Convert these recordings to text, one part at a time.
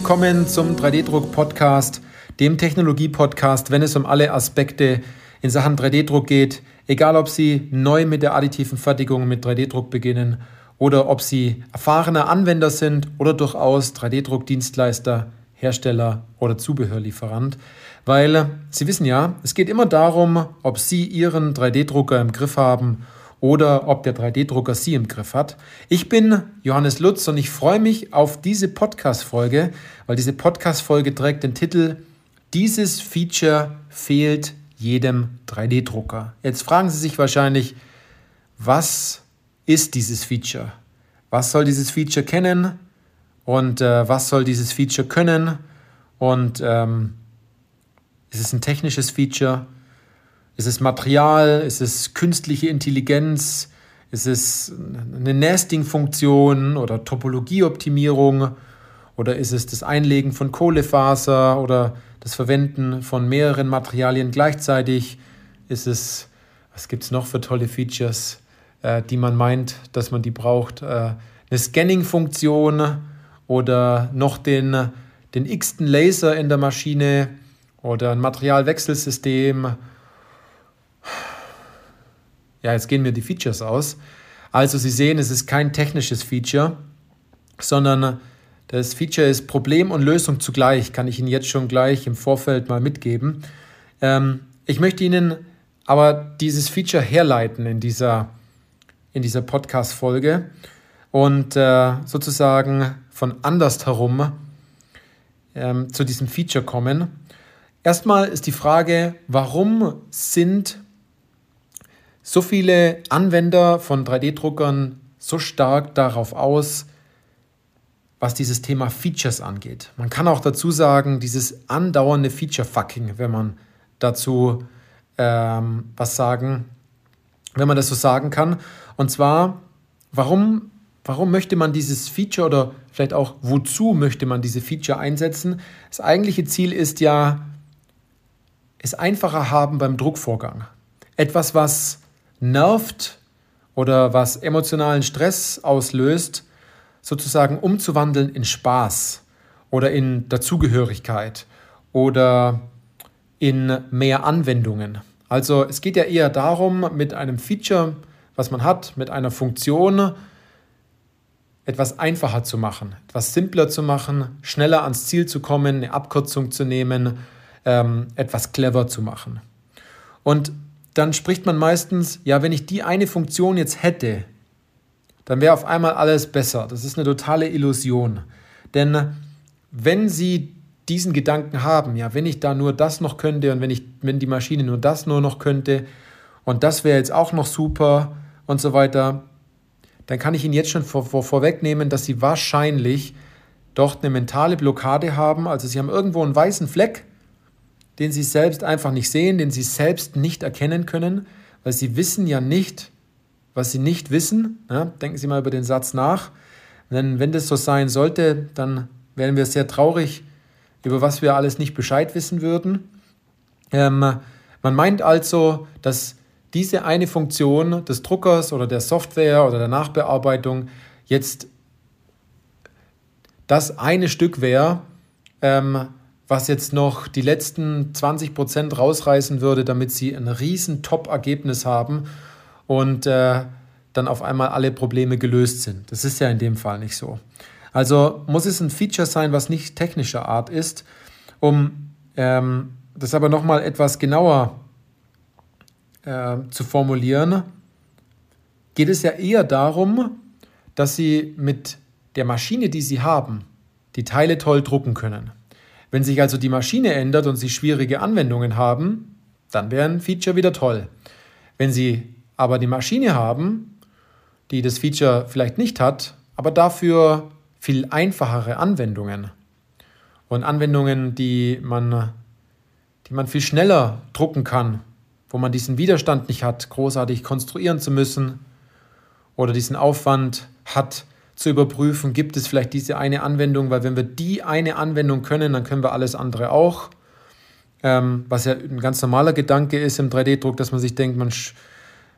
Willkommen zum 3D-Druck-Podcast, dem Technologie-Podcast, wenn es um alle Aspekte in Sachen 3D-Druck geht, egal ob Sie neu mit der additiven Fertigung mit 3D-Druck beginnen oder ob Sie erfahrene Anwender sind oder durchaus 3D-Druck-Dienstleister, Hersteller oder Zubehörlieferant. Weil Sie wissen ja, es geht immer darum, ob Sie Ihren 3D-Drucker im Griff haben oder ob der 3D-Drucker Sie im Griff hat. Ich bin Johannes Lutz und ich freue mich auf diese Podcast-Folge, weil diese Podcast-Folge trägt den Titel Dieses Feature fehlt jedem 3D-Drucker. Jetzt fragen Sie sich wahrscheinlich, was ist dieses Feature? Was soll dieses Feature kennen? Und äh, was soll dieses Feature können? Und ähm, ist es ein technisches Feature? Ist es Material? Ist es künstliche Intelligenz? Ist es eine Nesting-Funktion oder Topologieoptimierung? Oder ist es das Einlegen von Kohlefaser oder das Verwenden von mehreren Materialien gleichzeitig? Ist es, was gibt es noch für tolle Features, äh, die man meint, dass man die braucht? Äh, eine Scanning-Funktion oder noch den, den x-ten Laser in der Maschine oder ein Materialwechselsystem ja, jetzt gehen mir die Features aus. Also Sie sehen, es ist kein technisches Feature, sondern das Feature ist Problem und Lösung zugleich, kann ich Ihnen jetzt schon gleich im Vorfeld mal mitgeben. Ähm, ich möchte Ihnen aber dieses Feature herleiten in dieser, in dieser Podcast-Folge und äh, sozusagen von andersherum ähm, zu diesem Feature kommen. Erstmal ist die Frage, warum sind so viele Anwender von 3D-Druckern so stark darauf aus, was dieses Thema Features angeht. Man kann auch dazu sagen, dieses andauernde Feature-Fucking, wenn man dazu ähm, was sagen, wenn man das so sagen kann. Und zwar, warum, warum möchte man dieses Feature oder vielleicht auch wozu möchte man diese Feature einsetzen? Das eigentliche Ziel ist ja, es einfacher haben beim Druckvorgang. Etwas, was nervt oder was emotionalen Stress auslöst, sozusagen umzuwandeln in Spaß oder in Dazugehörigkeit oder in mehr Anwendungen. Also es geht ja eher darum, mit einem Feature, was man hat, mit einer Funktion, etwas einfacher zu machen, etwas simpler zu machen, schneller ans Ziel zu kommen, eine Abkürzung zu nehmen, ähm, etwas clever zu machen. Und dann spricht man meistens, ja, wenn ich die eine Funktion jetzt hätte, dann wäre auf einmal alles besser. Das ist eine totale Illusion. Denn wenn Sie diesen Gedanken haben, ja, wenn ich da nur das noch könnte und wenn, ich, wenn die Maschine nur das nur noch könnte und das wäre jetzt auch noch super und so weiter, dann kann ich Ihnen jetzt schon vor, vor, vorwegnehmen, dass Sie wahrscheinlich dort eine mentale Blockade haben. Also Sie haben irgendwo einen weißen Fleck den sie selbst einfach nicht sehen, den sie selbst nicht erkennen können, weil sie wissen ja nicht, was sie nicht wissen. Ja, denken Sie mal über den Satz nach. Denn wenn das so sein sollte, dann wären wir sehr traurig, über was wir alles nicht Bescheid wissen würden. Ähm, man meint also, dass diese eine Funktion des Druckers oder der Software oder der Nachbearbeitung jetzt das eine Stück wäre, ähm, was jetzt noch die letzten 20 Prozent rausreißen würde, damit sie ein riesen Top-Ergebnis haben und äh, dann auf einmal alle Probleme gelöst sind. Das ist ja in dem Fall nicht so. Also muss es ein Feature sein, was nicht technischer Art ist, um ähm, das aber nochmal etwas genauer äh, zu formulieren, geht es ja eher darum, dass Sie mit der Maschine, die Sie haben, die Teile toll drucken können. Wenn sich also die Maschine ändert und Sie schwierige Anwendungen haben, dann wäre ein Feature wieder toll. Wenn Sie aber die Maschine haben, die das Feature vielleicht nicht hat, aber dafür viel einfachere Anwendungen und Anwendungen, die man, die man viel schneller drucken kann, wo man diesen Widerstand nicht hat, großartig konstruieren zu müssen oder diesen Aufwand hat, zu überprüfen, gibt es vielleicht diese eine Anwendung, weil wenn wir die eine Anwendung können, dann können wir alles andere auch. Ähm, was ja ein ganz normaler Gedanke ist im 3D-Druck, dass man sich denkt, man,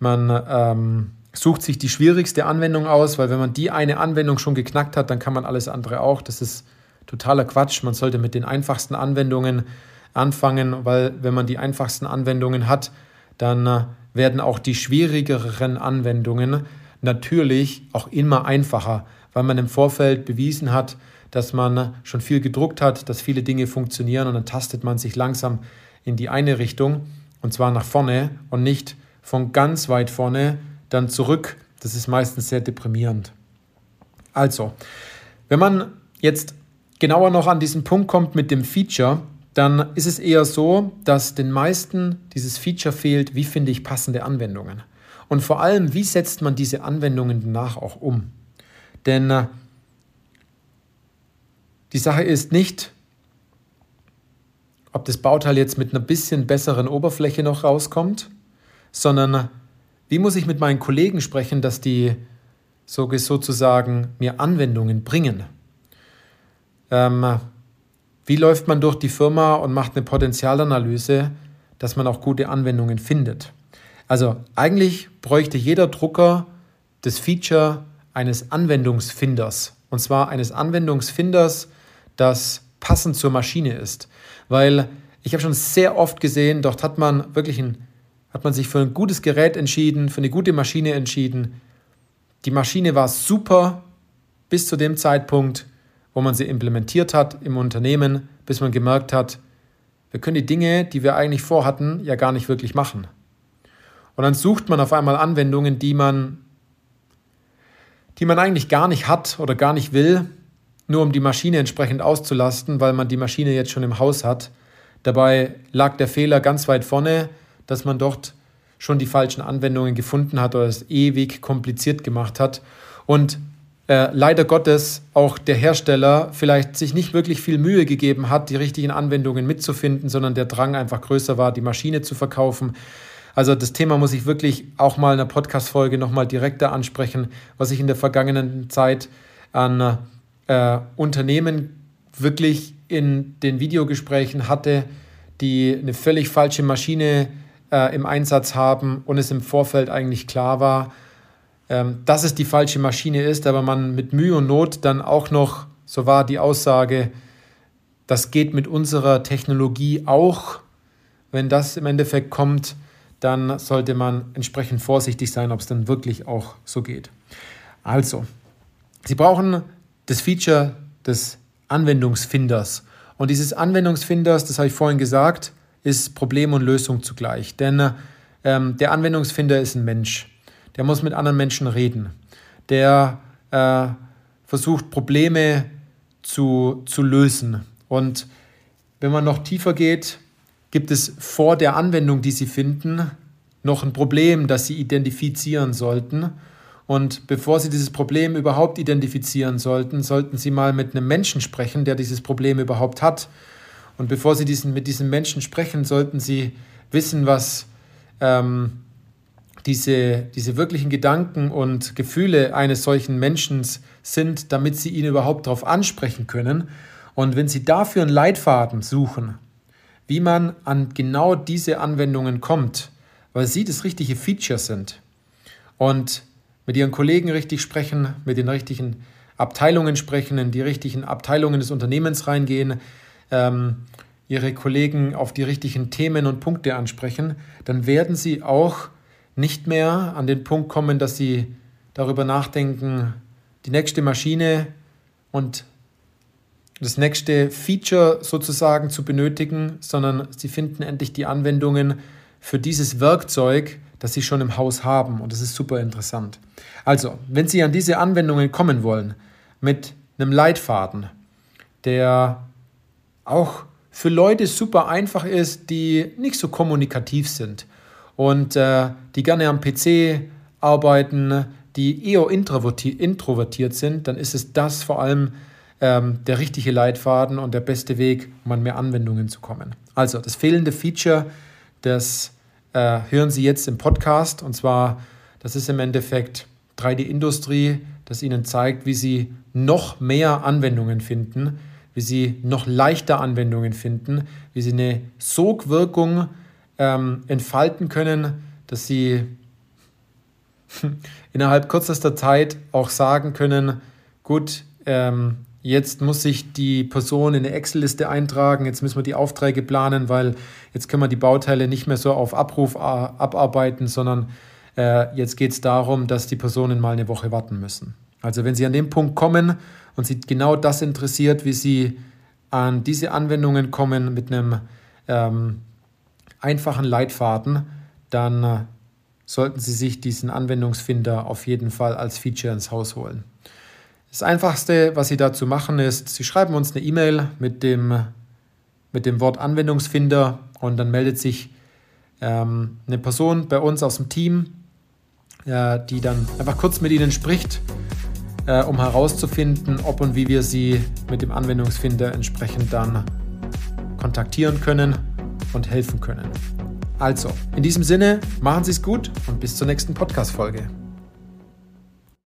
man ähm, sucht sich die schwierigste Anwendung aus, weil wenn man die eine Anwendung schon geknackt hat, dann kann man alles andere auch. Das ist totaler Quatsch. Man sollte mit den einfachsten Anwendungen anfangen, weil wenn man die einfachsten Anwendungen hat, dann äh, werden auch die schwierigeren Anwendungen natürlich auch immer einfacher, weil man im Vorfeld bewiesen hat, dass man schon viel gedruckt hat, dass viele Dinge funktionieren und dann tastet man sich langsam in die eine Richtung und zwar nach vorne und nicht von ganz weit vorne dann zurück. Das ist meistens sehr deprimierend. Also, wenn man jetzt genauer noch an diesen Punkt kommt mit dem Feature, dann ist es eher so, dass den meisten dieses Feature fehlt, wie finde ich passende Anwendungen. Und vor allem, wie setzt man diese Anwendungen danach auch um? Denn äh, die Sache ist nicht, ob das Bauteil jetzt mit einer bisschen besseren Oberfläche noch rauskommt, sondern äh, wie muss ich mit meinen Kollegen sprechen, dass die sozusagen mir Anwendungen bringen. Ähm, wie läuft man durch die Firma und macht eine Potenzialanalyse, dass man auch gute Anwendungen findet? Also eigentlich bräuchte jeder Drucker das Feature eines Anwendungsfinders. Und zwar eines Anwendungsfinders, das passend zur Maschine ist. Weil ich habe schon sehr oft gesehen, dort hat man wirklich ein, hat man sich für ein gutes Gerät entschieden, für eine gute Maschine entschieden, die Maschine war super bis zu dem Zeitpunkt, wo man sie implementiert hat im Unternehmen, bis man gemerkt hat, wir können die Dinge, die wir eigentlich vorhatten, ja gar nicht wirklich machen. Und dann sucht man auf einmal Anwendungen, die man, die man eigentlich gar nicht hat oder gar nicht will, nur um die Maschine entsprechend auszulasten, weil man die Maschine jetzt schon im Haus hat. Dabei lag der Fehler ganz weit vorne, dass man dort schon die falschen Anwendungen gefunden hat oder es ewig kompliziert gemacht hat. Und äh, leider Gottes auch der Hersteller vielleicht sich nicht wirklich viel Mühe gegeben hat, die richtigen Anwendungen mitzufinden, sondern der Drang einfach größer war, die Maschine zu verkaufen. Also das Thema muss ich wirklich auch mal in der Podcast-Folge nochmal direkter ansprechen, was ich in der vergangenen Zeit an äh, Unternehmen wirklich in den Videogesprächen hatte, die eine völlig falsche Maschine äh, im Einsatz haben und es im Vorfeld eigentlich klar war, ähm, dass es die falsche Maschine ist, aber man mit Mühe und Not dann auch noch, so war die Aussage, das geht mit unserer Technologie auch. Wenn das im Endeffekt kommt, dann sollte man entsprechend vorsichtig sein, ob es dann wirklich auch so geht. Also, Sie brauchen das Feature des Anwendungsfinders. Und dieses Anwendungsfinders, das habe ich vorhin gesagt, ist Problem und Lösung zugleich. Denn ähm, der Anwendungsfinder ist ein Mensch. Der muss mit anderen Menschen reden. Der äh, versucht Probleme zu, zu lösen. Und wenn man noch tiefer geht, gibt es vor der Anwendung, die Sie finden, noch ein Problem, das Sie identifizieren sollten. Und bevor Sie dieses Problem überhaupt identifizieren sollten, sollten Sie mal mit einem Menschen sprechen, der dieses Problem überhaupt hat. Und bevor Sie diesen, mit diesem Menschen sprechen, sollten Sie wissen, was ähm, diese, diese wirklichen Gedanken und Gefühle eines solchen Menschen sind, damit Sie ihn überhaupt darauf ansprechen können. Und wenn Sie dafür einen Leitfaden suchen, wie man an genau diese Anwendungen kommt, weil sie das richtige Feature sind. Und mit Ihren Kollegen richtig sprechen, mit den richtigen Abteilungen sprechen, in die richtigen Abteilungen des Unternehmens reingehen, ähm, ihre Kollegen auf die richtigen Themen und Punkte ansprechen, dann werden sie auch nicht mehr an den Punkt kommen, dass sie darüber nachdenken, die nächste Maschine und das nächste Feature sozusagen zu benötigen, sondern sie finden endlich die Anwendungen für dieses Werkzeug, das sie schon im Haus haben. Und das ist super interessant. Also, wenn Sie an diese Anwendungen kommen wollen, mit einem Leitfaden, der auch für Leute super einfach ist, die nicht so kommunikativ sind und äh, die gerne am PC arbeiten, die eher introvertiert sind, dann ist es das vor allem ähm, der richtige Leitfaden und der beste Weg, um an mehr Anwendungen zu kommen. Also das fehlende Feature, das äh, hören Sie jetzt im Podcast und zwar, das ist im Endeffekt 3D-Industrie, das Ihnen zeigt, wie Sie noch mehr Anwendungen finden, wie Sie noch leichter Anwendungen finden, wie Sie eine Sogwirkung ähm, entfalten können, dass Sie innerhalb kürzester Zeit auch sagen können, gut, ähm, Jetzt muss sich die Person in eine Excel-Liste eintragen. Jetzt müssen wir die Aufträge planen, weil jetzt können wir die Bauteile nicht mehr so auf Abruf abarbeiten, sondern äh, jetzt geht es darum, dass die Personen mal eine Woche warten müssen. Also wenn Sie an den Punkt kommen und Sie genau das interessiert, wie Sie an diese Anwendungen kommen mit einem ähm, einfachen Leitfaden, dann äh, sollten Sie sich diesen Anwendungsfinder auf jeden Fall als Feature ins Haus holen. Das Einfachste, was Sie dazu machen, ist, Sie schreiben uns eine E-Mail mit dem, mit dem Wort Anwendungsfinder und dann meldet sich ähm, eine Person bei uns aus dem Team, äh, die dann einfach kurz mit Ihnen spricht, äh, um herauszufinden, ob und wie wir Sie mit dem Anwendungsfinder entsprechend dann kontaktieren können und helfen können. Also, in diesem Sinne, machen Sie es gut und bis zur nächsten Podcast-Folge.